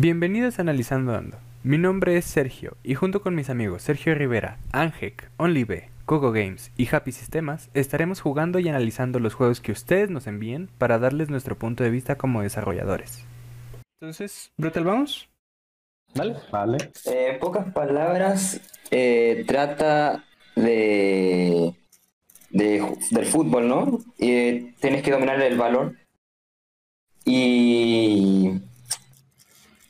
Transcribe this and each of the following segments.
Bienvenidos a Analizando Ando. Mi nombre es Sergio y junto con mis amigos Sergio Rivera, Angek, OnlyB, Coco Games y Happy Sistemas estaremos jugando y analizando los juegos que ustedes nos envíen para darles nuestro punto de vista como desarrolladores. Entonces, Brutal, vamos. Vale. Vale. Eh, en pocas palabras, eh, trata de, de- del fútbol, ¿no? Y tienes que dominar el balón. Y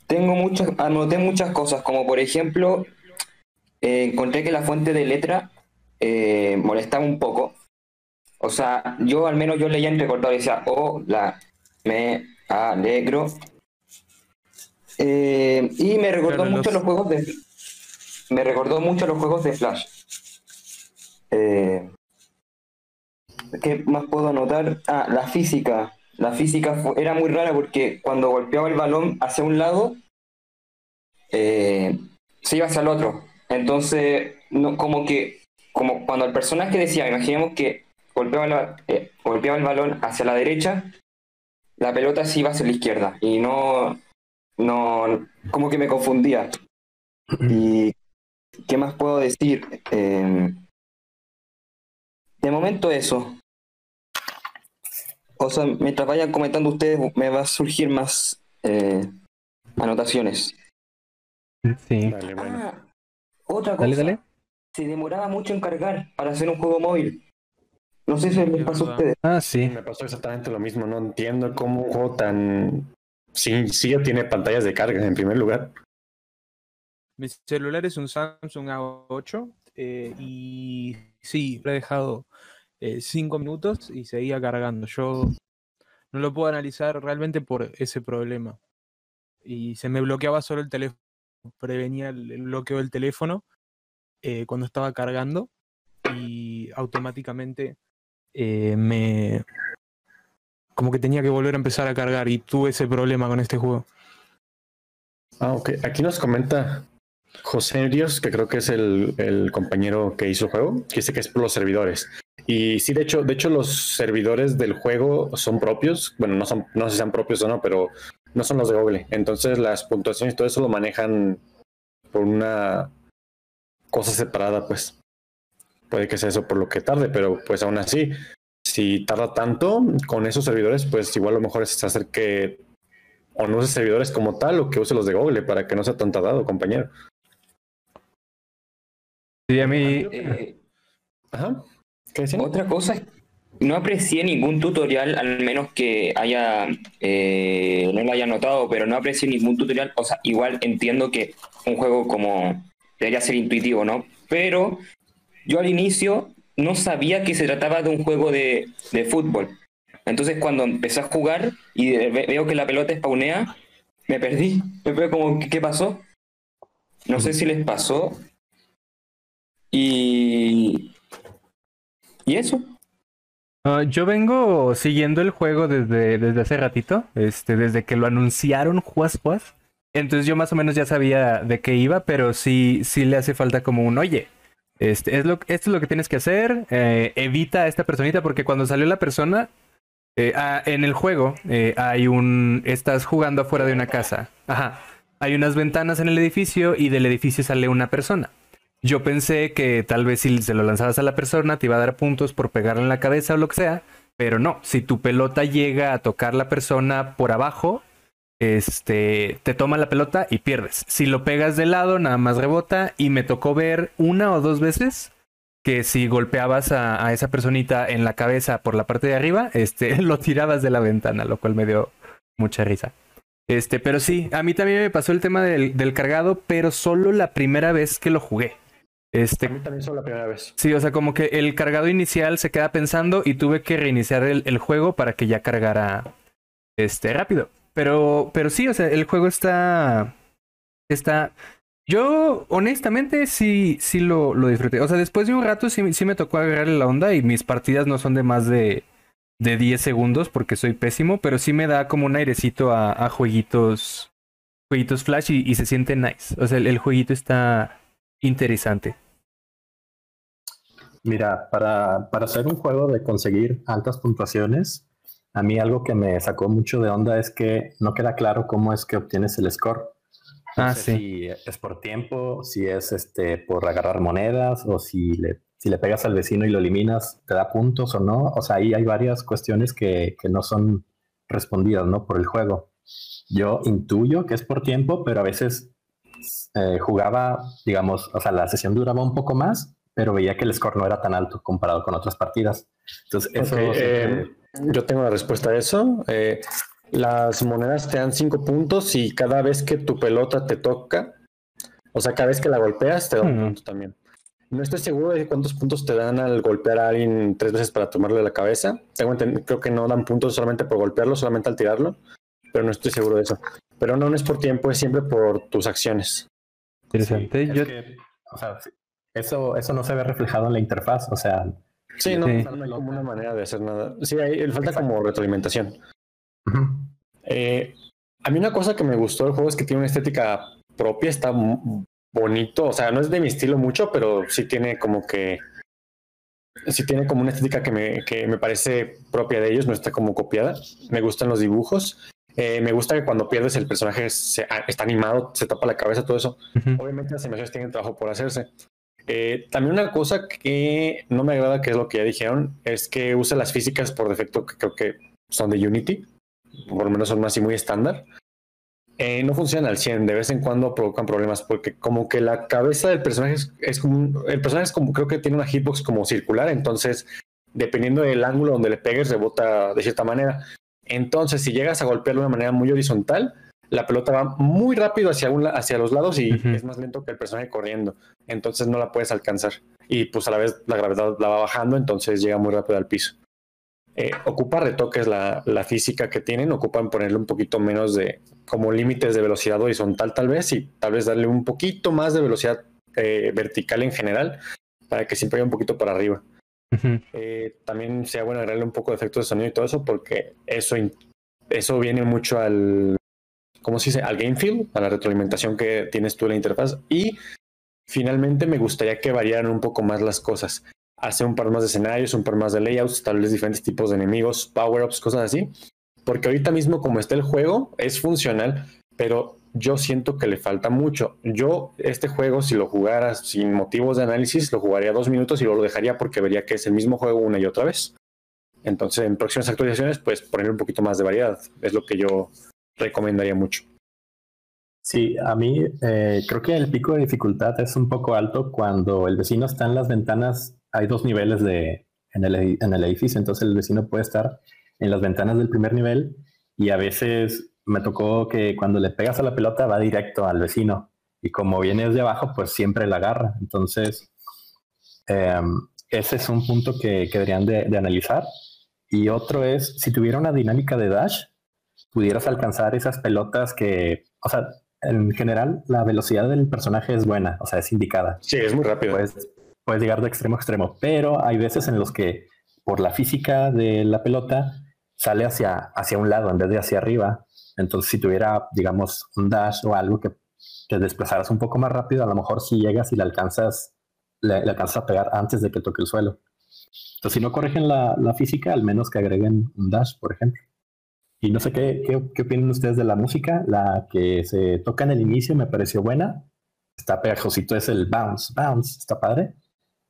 tengo muchas, anoté muchas cosas, como por ejemplo, eh, encontré que la fuente de letra eh, molestaba un poco. O sea, yo al menos yo leía entrecortado y decía, oh, la, me alegro. Eh, y me recordó Claro, mucho los- los juegos de me recordó mucho los juegos de Flash. Eh, ¿Qué más puedo anotar? Ah, la física. La física era muy rara porque cuando golpeaba el balón hacia un lado, eh, se iba hacia el otro. Entonces, no, como que, como cuando el personaje decía, imaginemos que golpeaba, la- eh, golpeaba el balón hacia la derecha, la pelota se iba hacia la izquierda. Y no, no, como que me confundía. ¿Y qué más puedo decir? Eh, de momento eso. O sea, mientras vayan comentando ustedes, me va a surgir más eh, anotaciones. Sí. Vale, bueno. Ah, otra cosa. Dale, dale. Se demoraba mucho en cargar para hacer un juego móvil. No sé si les Es pasó a ustedes. Ah, Sí, me pasó exactamente lo mismo. No entiendo cómo un juego tan. Sí, sí ya tiene pantallas de carga en primer lugar. Mi celular es un Samsung A8 eh, y sí, lo he dejado eh, cinco minutos y seguía cargando. Yo no lo puedo analizar realmente por ese problema. Y se me bloqueaba solo el teléfono. Prevenía el, bloqueo del teléfono eh, cuando estaba cargando y automáticamente eh, me... Como que tenía que volver a empezar a cargar y tuve ese problema con este juego. Ah, ok. Aquí nos comenta José Ríos, que creo que es el, el compañero que hizo el juego, que dice que es por los servidores. Y sí, de hecho, de hecho, los servidores del juego son propios. Bueno, no son, no sé si sean propios o no, pero no son los de Google. Entonces las puntuaciones y todo eso lo manejan por una cosa separada, pues. Puede que sea eso por lo que tarde, pero pues aún así, si tarda tanto con esos servidores, pues igual lo mejor es hacer que o no use servidores como tal o que use los de Google para que no sea tan tardado, compañero. Sí, a mí. Eh, Ajá. Otra cosa es no aprecié ningún tutorial, al menos que haya, eh, no lo haya notado, pero no aprecié ningún tutorial. O sea, igual entiendo que un juego como debería ser intuitivo, ¿no? Pero yo al inicio no sabía que se trataba de un juego de, de fútbol. Entonces cuando empecé a jugar y ve- veo que la pelota spawnea, me perdí. Me veo como, ¿qué, qué pasó? No sé si les pasó. Y... ¿Y eso? Ah, yo vengo siguiendo el juego desde, desde hace ratito, este, desde que lo anunciaron Juas Juas. Entonces yo más o menos ya sabía de qué iba, pero sí, sí le hace falta como un oye. Este, es lo, esto es lo que tienes que hacer. eh, evita a esta personita, porque cuando salió la persona, eh, ah, en el juego eh, hay un. Estás jugando afuera de una casa. Ajá. Hay unas ventanas en el edificio y del edificio sale una persona. Yo pensé que tal vez si se lo lanzabas a la persona te iba a dar puntos por pegarle en la cabeza o lo que sea, pero no. Si tu pelota llega a tocar la persona por abajo, este, te toma la pelota y pierdes. Si lo pegas de lado, nada más rebota y me tocó ver una o dos veces que si golpeabas a, esa personita en la cabeza por la parte de arriba, este, lo tirabas de la ventana, lo cual me dio mucha risa. Este, pero sí, a mí también me pasó el tema del, del cargado, pero solo la primera vez que lo jugué. Este, A mí también solo la primera vez. Sí, o sea, como que el cargado inicial se queda pensando y tuve que reiniciar el, el juego para que ya cargara este rápido. Pero, pero sí, o sea, el juego está. Está. Yo, honestamente, sí, sí lo, lo disfruté. O sea, después de un rato sí, sí me tocó agarrarle la onda y mis partidas no son de más de, de 10 segundos porque soy pésimo, pero sí me da como un airecito a, a jueguitos. Jueguitos flash y, y se siente nice. O sea, el, el jueguito está interesante. Mira, para, para hacer un juego de conseguir altas puntuaciones, a mí algo que me sacó mucho de onda es que no queda claro cómo es que obtienes el score. No Ah, sé sí. si es por tiempo, si es este por agarrar monedas o si le, si le pegas al vecino y lo eliminas, te da puntos o no. O sea, ahí hay varias cuestiones que, que no son respondidas, ¿no? Por el juego. Yo intuyo que es por tiempo, pero a veces eh, jugaba, digamos, o sea, la sesión duraba un poco más, pero veía que el score no era tan alto comparado con otras partidas. Entonces, eso Ok, siempre- eh, yo tengo la respuesta a eso. Eh, las monedas te dan cinco puntos y cada vez que tu pelota te toca, o sea, cada vez que la golpeas, te da un Hmm. punto también. No estoy seguro de cuántos puntos te dan al golpear a alguien tres veces para tomarle la cabeza. Tengo creo que no dan puntos solamente por golpearlo, solamente al tirarlo, pero no estoy seguro de eso. Pero no, no es por tiempo, es siempre por tus acciones. Interesante. Sí, es Yo, que, o sea, eso, eso no se ve reflejado en la interfaz. O sea, Sí, no, Sí. no hay como una manera de hacer nada. Sí, hay, falta como retroalimentación. Eh, a mí una cosa que me gustó del juego es que tiene una estética propia, está bonito, o sea, no es de mi estilo mucho, pero sí tiene como que, sí tiene como una estética que me, que me parece propia de ellos, no está como copiada. Me gustan los dibujos. Eh, me gusta que cuando pierdes el personaje se- ah, está animado, se tapa la cabeza, todo eso. Ujú. Obviamente las animaciones tienen trabajo por hacerse. Eh, también una cosa que no me agrada, que es lo que ya dijeron, es que usa las físicas por defecto, que creo que son de Unity, por lo menos son así muy estándar. Eh, no funcionan al 100, de vez en cuando provocan problemas, porque como que la cabeza del personaje es, es como, un- el personaje es como, creo que tiene una hitbox como circular, entonces dependiendo del ángulo donde le pegues, rebota de cierta manera. Entonces, si llegas a golpearlo de una manera muy horizontal, la pelota va muy rápido hacia, un hacia los lados y es más lento que el personaje corriendo. Entonces no la puedes alcanzar. Y pues a la vez la gravedad la va bajando, entonces llega muy rápido al piso. Eh, ocupa retoques la, la física que tienen, ocupan ponerle un poquito menos de como límites de velocidad horizontal tal vez y tal vez darle un poquito más de velocidad eh, vertical en general para que siempre vaya un poquito para arriba. Eh, también sea bueno agregarle un poco de efectos de sonido y todo eso, porque eso, eso viene mucho al, ¿cómo se dice? Al game feel, a la retroalimentación que tienes tú en la interfaz. Y finalmente me gustaría que variaran un poco más las cosas. Hacer un par más de escenarios, un par más de layouts, tal vez diferentes tipos de enemigos, power-ups, cosas así. Porque ahorita mismo como está el juego, es funcional, pero yo siento que le falta mucho. Yo este juego, si lo jugara sin motivos de análisis, lo jugaría dos minutos y luego lo dejaría porque vería que es el mismo juego una y otra vez. Entonces, en próximas actualizaciones, pues poner un poquito más de variedad. Es lo que yo recomendaría mucho. Sí, a mí eh, creo que el pico de dificultad es un poco alto cuando el vecino está en las ventanas. Hay dos niveles de, en, el, en el edificio, entonces el vecino puede estar en las ventanas del primer nivel y a veces me tocó que cuando le pegas a la pelota va directo al vecino y como viene desde abajo, pues siempre la agarra. Entonces, em, ese es un punto que, que deberían de, de analizar. Y otro es, si tuviera una dinámica de dash, pudieras alcanzar esas pelotas que, o sea, en general la velocidad del personaje es buena, o sea, es indicada. Sí, es muy rápido. Puedes, puedes llegar de extremo a extremo, pero hay veces en los que por la física de la pelota sale hacia, hacia un lado en vez de hacia arriba. Entonces, si tuviera, digamos, un dash o algo que te desplazaras un poco más rápido, a lo mejor si llegas y le alcanzas, le, alcanzas a pegar antes de que toque el suelo. Entonces, si no corrigen la, la física, al menos que agreguen un dash, por ejemplo. Y no sé qué, qué, qué opinan ustedes de la música. La que se toca en el inicio me pareció buena. Está pegajosito, es el bounce, bounce, está padre.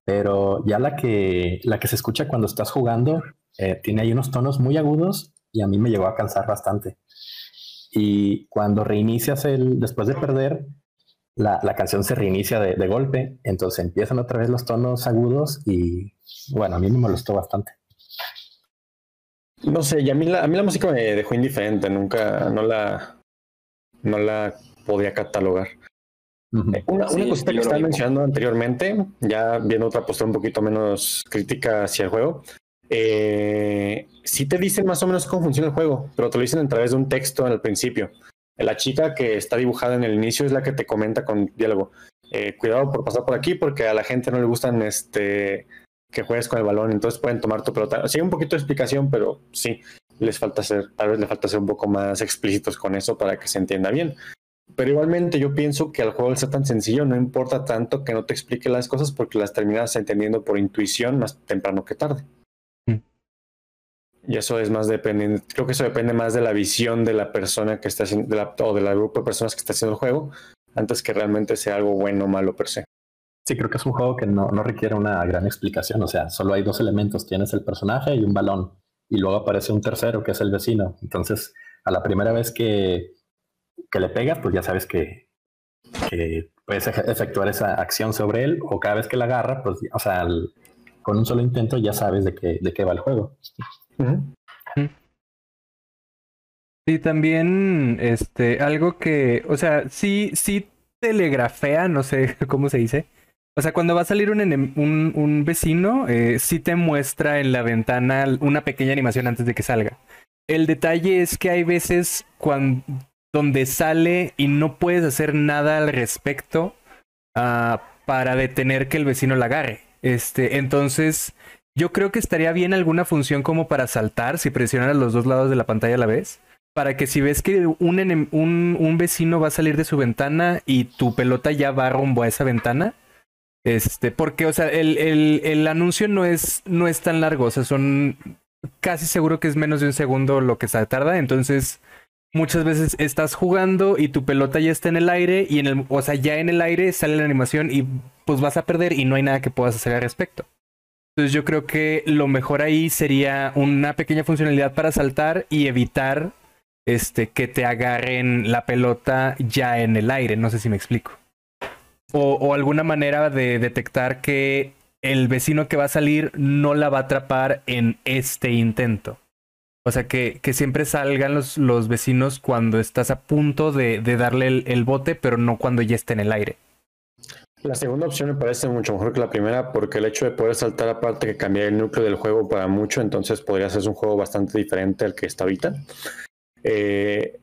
Pero ya la que, la que se escucha cuando estás jugando eh, tiene ahí unos tonos muy agudos y a mí me llegó a cansar bastante. Y cuando reinicias el, después de perder, la, la canción se reinicia de, de golpe, entonces empiezan otra vez los tonos agudos y bueno, a mí me molestó bastante. No sé, y a mí la, a mí la música me dejó indiferente, nunca, no la, no la podía catalogar. Eh, Una, una Sí, cosita que estaba mismo. mencionando anteriormente, ya viendo otra postura un poquito menos crítica hacia el juego, eh, sí te dicen más o menos cómo funciona el juego, pero te lo dicen a través de un texto al principio. La chica que está dibujada en el inicio es la que te comenta con diálogo. eh, cuidado por pasar por aquí porque a la gente no le gustan este que juegues con el balón, entonces pueden tomar tu pelota. Sí, un poquito de explicación, pero sí, les falta ser, tal vez le falta ser un poco más explícitos con eso para que se entienda bien. Pero igualmente yo pienso que al juego ser tan sencillo no importa tanto que no te explique las cosas porque las terminas entendiendo por intuición más temprano que tarde. Y eso es más dependiente, creo que eso depende más de la visión de la persona que está haciendo, de la- o del grupo de personas que está haciendo el juego, antes que realmente sea algo bueno o malo per se. Sí, creo que es un juego que no, no requiere una gran explicación. O sea, solo hay dos elementos. Tienes el personaje y un balón. Y luego aparece un tercero, que es el vecino. Entonces, a la primera vez que, que le pegas, pues ya sabes que, que puedes efectuar esa acción sobre él. O cada vez que la agarra, pues, o sea, al- con un solo intento ya sabes de qué, de qué va el juego. Sí, también, este, algo que, o sea, sí, sí telegrafea, no sé cómo se dice. O sea, cuando va a salir un, enem- un, un vecino, eh, sí te muestra en la ventana una pequeña animación antes de que salga. El detalle es que hay veces cuando, donde sale y no puedes hacer nada al respecto ah, para detener que el vecino la agarre. Este, entonces, yo creo que estaría bien alguna función como para saltar si presionas los dos lados de la pantalla a la vez. Para que si ves que un, vecino va a salir de su ventana y tu pelota ya va rumbo a esa ventana. Este, porque, o sea, el anuncio no es, no es tan largo. O sea, son casi seguro que es menos de un segundo lo que se tarda. Entonces, muchas veces estás jugando y tu pelota ya está en el aire. Y en el, o sea, ya en el aire sale la animación y pues vas a perder y no hay nada que puedas hacer al respecto. Entonces yo creo que lo mejor ahí sería una pequeña funcionalidad para saltar y evitar este, que te agarren la pelota ya en el aire. No sé si me explico. O, o alguna manera de detectar que el vecino que va a salir no la va a atrapar en este intento. O sea, que, que siempre salgan los, los vecinos cuando estás a punto de, de darle el, el bote, pero no cuando ya esté en el aire. La segunda opción me parece mucho mejor que la primera porque el hecho de poder saltar aparte que cambiar el núcleo del juego para mucho, entonces podría ser un juego bastante diferente al que está ahorita. Eh,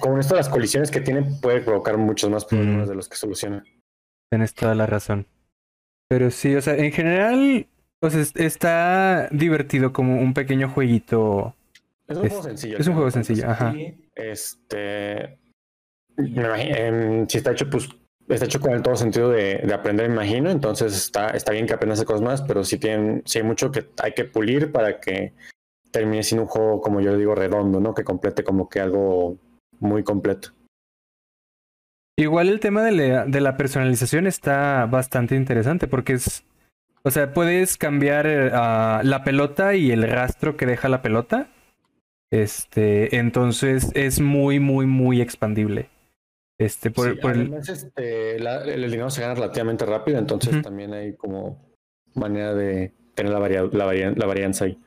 con esto las colisiones que tiene puede provocar muchos más problemas Mm. de los que soluciona. Tienes toda la razón. Pero sí, o sea, en general, pues es- está divertido como un pequeño jueguito. Es un Es- juego sencillo. es un juego sencillo, ajá. Este. me em, si está hecho, pues. Está hecho con el todo sentido de, de aprender, me imagino. Entonces está, está bien que aprendas cosas más, pero sí, tienen, sí hay mucho que hay que pulir para que termine siendo un juego, como yo digo, redondo, ¿no? Que complete como que algo muy completo. Igual el tema de la, de la personalización está bastante interesante porque es, o sea, puedes cambiar eh, la pelota y el rastro que deja la pelota. Este, entonces es muy, muy, muy expandible. Este, por, Sí, por el- este, la- el, dinero se gana relativamente rápido, entonces también hay como manera de tener la, varia- la, varia- la varianza ahí.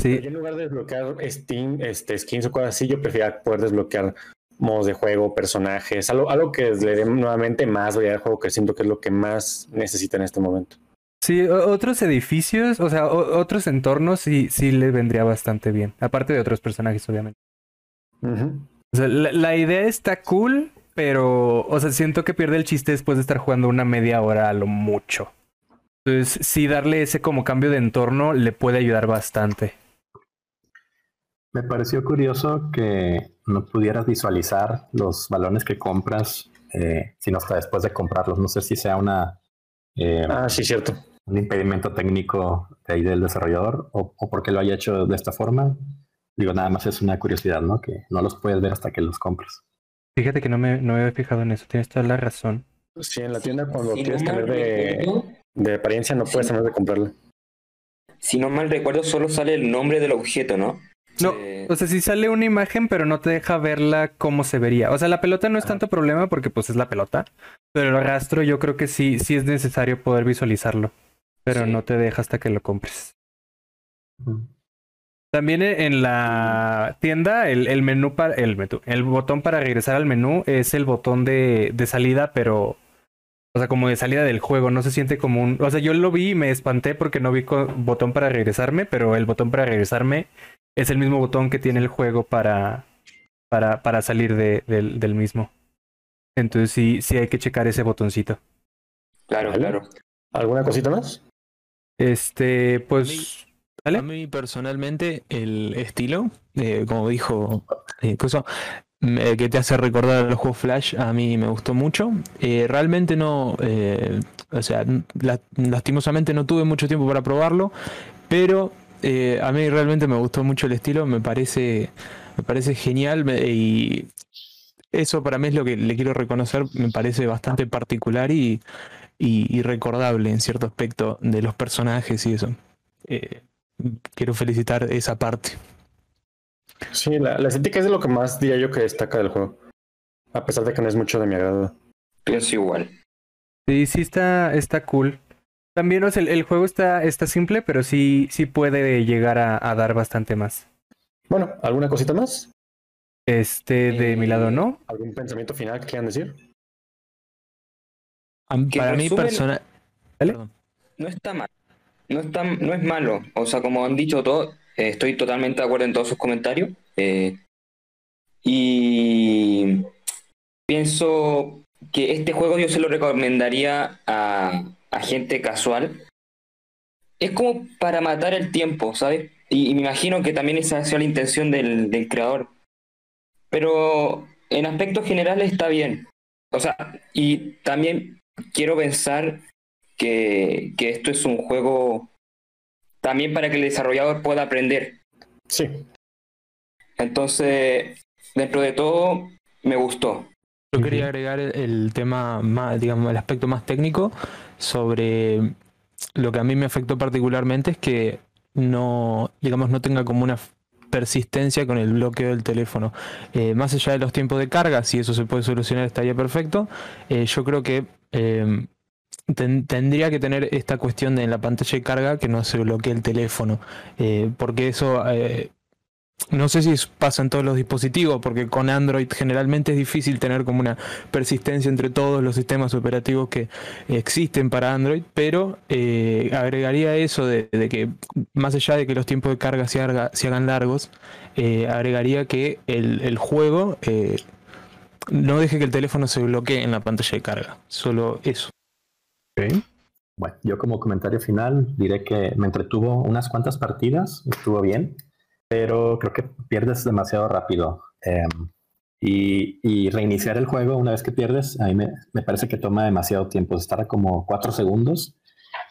sí, Yo en lugar de desbloquear Steam, este, skins o cosas así, yo prefería poder desbloquear modos de juego, personajes, algo, algo que le dé nuevamente más variedad de juego, que siento que es lo que más necesita en este momento. Sí, otros edificios, o sea, otros entornos sí, sí le vendría bastante bien. Aparte de otros personajes, obviamente. O sea, la, la idea está cool, pero, o sea, siento que pierde el chiste después de estar jugando una media hora a lo mucho. Entonces, sí, darle ese como cambio de entorno le puede ayudar bastante. Me pareció curioso que no pudieras visualizar los balones que compras, eh, sino hasta después de comprarlos. No sé si sea una eh, Ah, sí, cierto. Un impedimento técnico de ahí del desarrollador o, o porque lo haya hecho de esta forma. Digo, nada más es una curiosidad, ¿no? Que no los puedes ver hasta que los compras. Fíjate que no me, no me había fijado en eso, tienes toda la razón. Sí, en la tienda cuando Si no quieres mal tener de, recuerdo- de apariencia no puedes Sí. tener de comprarlo. Si no mal recuerdo, solo sale el nombre del objeto, ¿no? No, o sea, sí sale una imagen, pero no te deja verla cómo se vería. O sea, la pelota no es tanto problema porque pues es la pelota, pero el rastro yo creo que sí, sí es necesario poder visualizarlo, pero Sí. no te deja hasta que lo compres. También e- en la tienda, el, el menú para el menú, el botón para regresar al menú es el botón de, de salida, pero o sea, como de salida del juego, no se siente como un, o sea, yo lo vi y me espanté porque no vi botón para regresarme, pero el botón para regresarme es el mismo botón que tiene el juego para para, para salir de- del, del mismo. Entonces sí, sí hay que checar ese botoncito. Claro, claro. ¿Alguna cosita más? Este, pues. A mí personalmente el estilo, eh, como dijo eh, que te hace recordar los juegos Flash, a mí me gustó mucho. Eh, realmente no, eh, o sea, la- lastimosamente no tuve mucho tiempo para probarlo, pero eh, a mí realmente me gustó mucho el estilo, me parece, me parece genial me- y eso para mí es lo que le quiero reconocer, me parece bastante particular y, y, y recordable en cierto aspecto de los personajes y eso. Eh, quiero felicitar esa parte. Sí, la, la estética es de lo que más diría yo que destaca del juego. A pesar de que no es mucho de mi agrado. Pienso igual. Sí, sí está, está cool. También o sea, el, el juego está, está simple, pero sí, sí puede llegar a, a dar bastante más. Bueno, ¿alguna cosita más? Este, de mi lado, ¿no? ¿Algún pensamiento final que quieran decir? Mí- para mí resumen- personal... ¿Vale? Perdón. No está mal. No, está, no es malo. O sea, como han dicho todos, eh, estoy totalmente de acuerdo en todos sus comentarios. Eh, y pienso que este juego yo se lo recomendaría a, a gente casual. Es como para matar el tiempo, ¿sabes? Y, y me imagino que también esa ha sido la intención del, del creador. Pero en aspectos generales está bien. O sea, y también quiero pensar que, que esto es un juego también para que el desarrollador pueda aprender. Sí. Entonces, dentro de todo, me gustó. Yo quería agregar el, tema más, digamos, el aspecto más técnico sobre lo que a mí me afectó particularmente es que no, digamos, no tenga como una persistencia con el bloqueo del teléfono. Eh, más allá de los tiempos de carga, si eso se puede solucionar estaría perfecto. Eh, yo creo que ten- tendría que tener esta cuestión de en la pantalla de carga que no se bloquee el teléfono, eh, porque eso eh, no sé si pasa en todos los dispositivos, porque con Android generalmente es difícil tener como una persistencia entre todos los sistemas operativos que existen para Android, pero eh, agregaría eso de, que más allá de que los tiempos de carga se, haga- se hagan largos, agregaría que el, juego no deje que el teléfono se bloquee en la pantalla de carga, solo eso. Bueno, yo como comentario final diré que me entretuvo unas cuantas partidas, estuvo bien, pero creo que pierdes demasiado rápido. Em, y, reiniciar el juego una vez que pierdes, a mí me, parece que toma demasiado tiempo, estar como cuatro segundos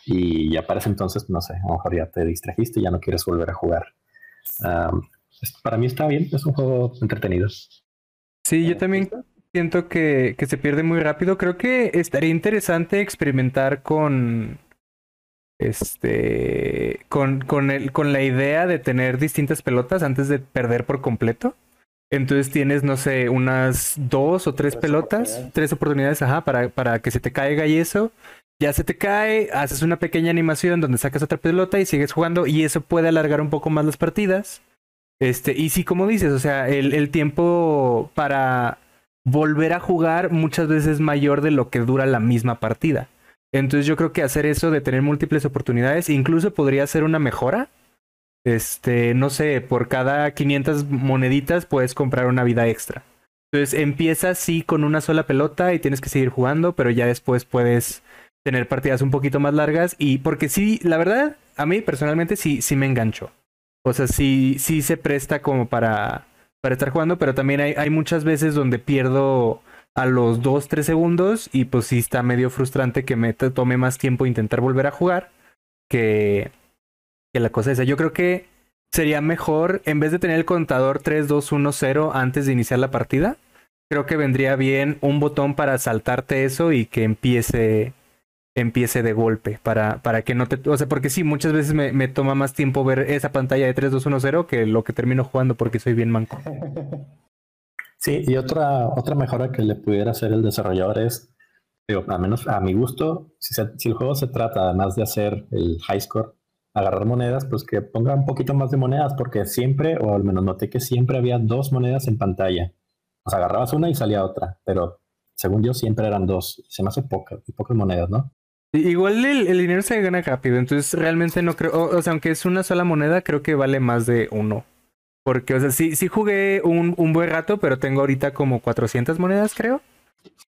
y ya para ese entonces, no sé, a lo mejor ya te distrajiste y ya no quieres volver a jugar. Para mí está bien, es un juego entretenido. Sí, yo también siento que, que se pierde muy rápido. Creo que estaría interesante experimentar con este con, con el, con la idea de tener distintas pelotas antes de perder por completo. Entonces tienes, no sé, unas dos o tres Tres pelotas, oportunidades. tres oportunidades, ajá, para, para que se te caiga y eso. Ya se te cae, haces una pequeña animación donde sacas otra pelota y sigues jugando y eso puede alargar un poco más las partidas. Este, y sí, como dices, o sea, el, el tiempo para volver a jugar muchas veces es mayor de lo que dura la misma partida. Entonces yo creo que hacer eso de tener múltiples oportunidades incluso podría ser una mejora. Este, no sé, por cada 500 moneditas puedes comprar una vida extra. Entonces empiezas sí con una sola pelota y tienes que seguir jugando, pero ya después puedes tener partidas un poquito más largas y porque sí, la verdad, a mí personalmente sí, sí me engancho. O sea, sí, sí se presta como para, para estar jugando, pero también hay, hay muchas veces donde pierdo a los 2, 3 segundos y pues sí está medio frustrante que me tome más tiempo intentar volver a jugar que, que la cosa esa. Yo creo que sería mejor, en vez de tener el contador 3, 2, 1, 0 antes de iniciar la partida, creo que vendría bien un botón para saltarte eso y que empiece empiece de golpe para, para que no te... O sea, porque sí, muchas veces me, me toma más tiempo ver esa pantalla de 3, 2, 1, 0 que lo que termino jugando porque soy bien manco. Sí, y otra, otra mejora que le pudiera hacer el desarrollador es, digo, a menos a mi gusto, si, el juego se trata además de hacer el high score, agarrar monedas, pues que ponga un poquito más de monedas, porque siempre, o al menos noté que siempre había dos monedas en pantalla. O sea, agarrabas una y salía otra, pero según yo siempre eran dos. Se me hace poca, pocas monedas, ¿no? Igual el, el dinero se gana rápido, entonces realmente no creo, o, o sea, aunque es una sola moneda, creo que vale más de uno. Porque, o sea, sí, sí jugué un, un buen rato, pero tengo ahorita como 400 monedas, creo.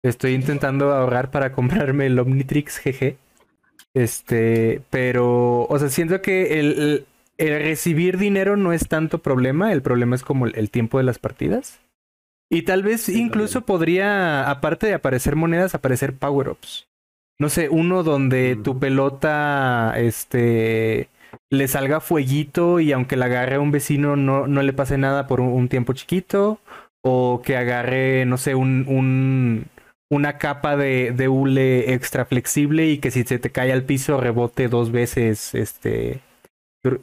Estoy intentando ahorrar para comprarme el Omnitrix GG. Este, pero, o sea, siento que el, el- el recibir dinero no es tanto problema, el problema es como el, el tiempo de las partidas. Y tal vez Sí, incluso podría, aparte de aparecer monedas, aparecer power-ups. No sé, uno donde Mm. tu pelota, este, le salga fueguito y aunque la agarre a un vecino no, no le pase nada por un, un tiempo chiquito. O que agarre, no sé, un, un una capa de, de hule extra flexible y que si se te cae al piso rebote dos veces, este,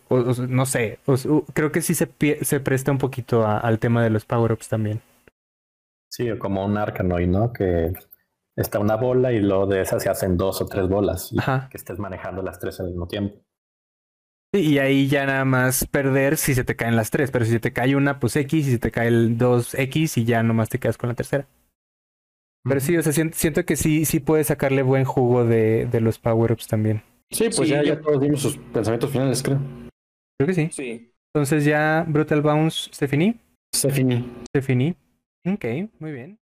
o- o- no sé, o- creo que sí se, se presta un poquito a- al tema de los power-ups también. Sí, como un Arkanoid, ¿no? Que está una bola y luego de esas se hacen dos o tres bolas. Y Ajá. que estés manejando las tres al mismo tiempo. Sí, Y ahí ya nada más perder si se te caen las tres, pero si se te cae una, pues X, y si te cae el 2X y ya nomás te quedas con la tercera. Pero sí, o sea, sien- siento que sí, sí puedes sacarle buen jugo de, de los power-ups también. Sí, pues Sí, ya, yo- ya todos dimos sus pensamientos finales, creo. Creo que sí. Sí. Entonces ya Brutal Bounce se finí. Se finí. Se finí. Ok, muy bien.